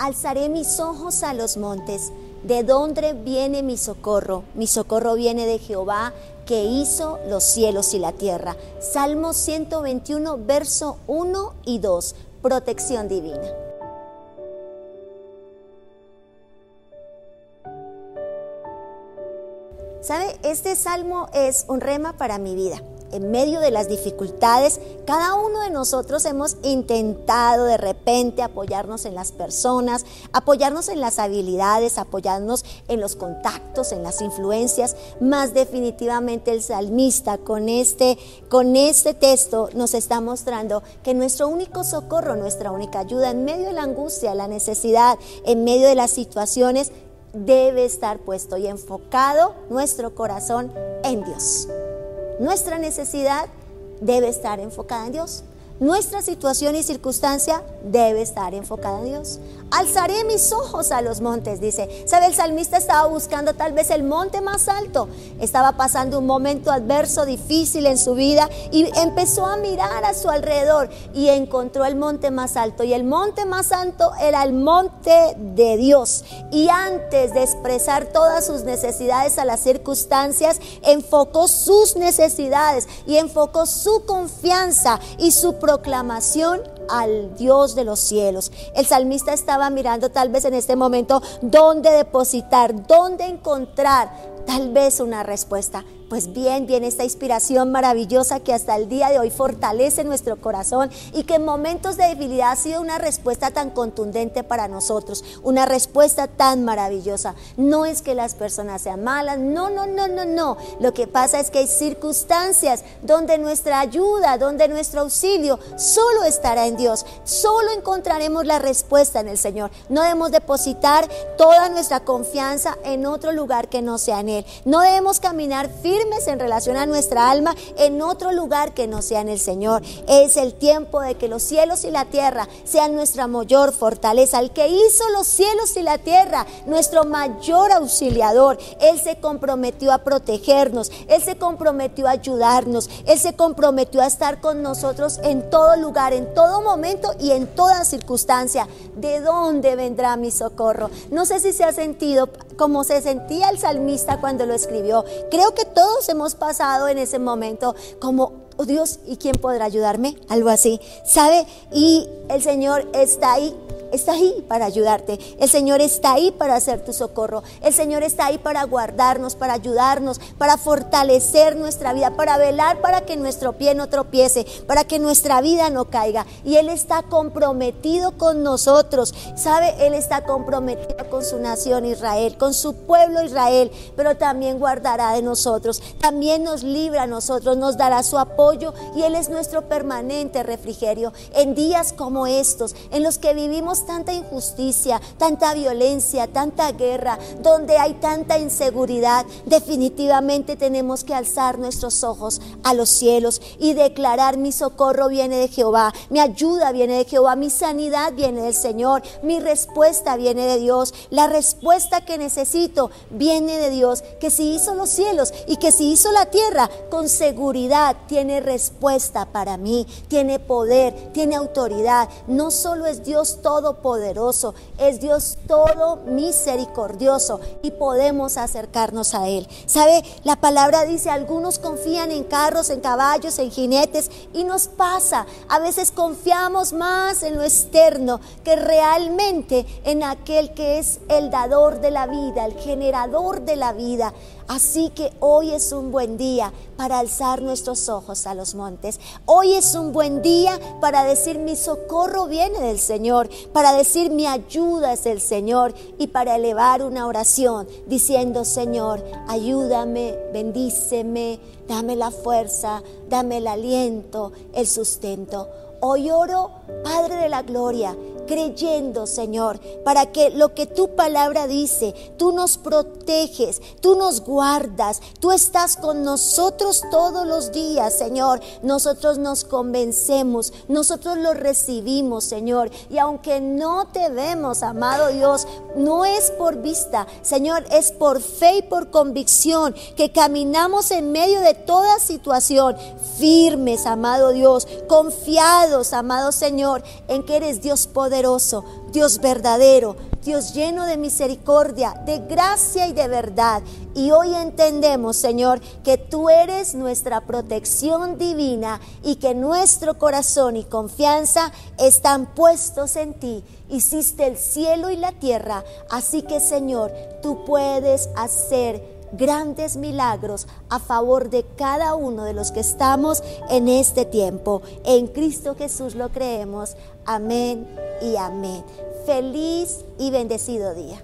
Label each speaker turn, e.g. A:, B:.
A: alzaré mis ojos a los montes. ¿De dónde viene mi socorro? Mi socorro viene de Jehová que hizo los cielos y la tierra. Salmo 121, verso 1 y 2. Protección divina. ¿Sabe? Este salmo es un rema para mi vida en medio de las dificultades, cada uno de nosotros hemos intentado de repente apoyarnos en las personas, apoyarnos en las habilidades, apoyarnos en los contactos, en las influencias, más definitivamente el salmista con este, con este texto nos está mostrando que nuestro único socorro, nuestra única ayuda en medio de la angustia, la necesidad, en medio de las situaciones, debe estar puesto y enfocado nuestro corazón en Dios. Nuestra necesidad debe estar enfocada en Dios. Nuestra situación y circunstancia debe estar enfocada en Dios. Alzaré mis ojos a los montes, dice. ¿Sabe? El salmista estaba buscando tal vez el monte más alto. Estaba pasando un momento adverso, difícil en su vida y empezó a mirar a su alrededor y encontró el monte más alto. Y el monte más alto era el monte de Dios. Y antes de expresar todas sus necesidades a las circunstancias, enfocó sus necesidades y enfocó su confianza y su proclamación al Dios de los cielos. El salmista estaba mirando tal vez en este momento dónde depositar, dónde encontrar tal vez una respuesta. Pues bien, viene esta inspiración maravillosa que hasta el día de hoy fortalece nuestro corazón y que en momentos de debilidad ha sido una respuesta tan contundente para nosotros, una respuesta tan maravillosa. No es que las personas sean malas, no, no, no, no, no. Lo que pasa es que hay circunstancias donde nuestra ayuda, donde nuestro auxilio solo estará en Dios. Solo encontraremos la respuesta en el Señor. No debemos depositar toda nuestra confianza en otro lugar que no sea en Él. No debemos caminar firme en relación a nuestra alma en otro lugar que no sea en el Señor. Es el tiempo de que los cielos y la tierra sean nuestra mayor fortaleza. El que hizo los cielos y la tierra, nuestro mayor auxiliador. Él se comprometió a protegernos, Él se comprometió a ayudarnos, Él se comprometió a estar con nosotros en todo lugar, en todo momento y en toda circunstancia. ¿De dónde vendrá mi socorro? No sé si se ha sentido como se sentía el salmista cuando lo escribió. Creo que todo todos hemos pasado en ese momento como, oh Dios, ¿y quién podrá ayudarme? Algo así, ¿sabe? Y el Señor está ahí está ahí para ayudarte. El Señor está ahí para hacer tu socorro. El Señor está ahí para guardarnos, para ayudarnos, para fortalecer nuestra vida, para velar para que nuestro pie no tropiece, para que nuestra vida no caiga. Y Él está comprometido con nosotros. ¿Sabe? Él está comprometido con su nación Israel, con su pueblo Israel, pero también guardará de nosotros. También nos libra a nosotros, nos dará su apoyo y Él es nuestro permanente refrigerio en días como estos, en los que vivimos tanta injusticia, tanta violencia, tanta guerra, donde hay tanta inseguridad, definitivamente tenemos que alzar nuestros ojos a los cielos y declarar mi socorro viene de Jehová, mi ayuda viene de Jehová, mi sanidad viene del Señor, mi respuesta viene de Dios, la respuesta que necesito viene de Dios, que si hizo los cielos y que si hizo la tierra, con seguridad tiene respuesta para mí, tiene poder, tiene autoridad, no solo es Dios todo, poderoso, es Dios todo misericordioso y podemos acercarnos a Él. ¿Sabe? La palabra dice, algunos confían en carros, en caballos, en jinetes y nos pasa. A veces confiamos más en lo externo que realmente en aquel que es el dador de la vida, el generador de la vida. Así que hoy es un buen día para alzar nuestros ojos a los montes. Hoy es un buen día para decir mi socorro viene del Señor, para decir mi ayuda es el Señor y para elevar una oración diciendo Señor, ayúdame, bendíceme, dame la fuerza, dame el aliento, el sustento. Hoy oro, Padre de la Gloria, creyendo, Señor, para que lo que tu palabra dice, tú nos proteges, tú nos guardas, tú estás con nosotros todos los días, Señor. Nosotros nos convencemos, nosotros lo recibimos, Señor. Y aunque no te vemos, amado Dios, no es por vista, Señor, es por fe y por convicción que caminamos en medio de toda situación, firmes, amado Dios, confiados, amado Señor, en que eres Dios poderoso Dios verdadero, Dios lleno de misericordia, de gracia y de verdad. Y hoy entendemos, Señor, que tú eres nuestra protección divina y que nuestro corazón y confianza están puestos en ti. Hiciste el cielo y la tierra, así que, Señor, tú puedes hacer grandes milagros a favor de cada uno de los que estamos en este tiempo. En Cristo Jesús lo creemos. Amén y amén. Feliz y bendecido día.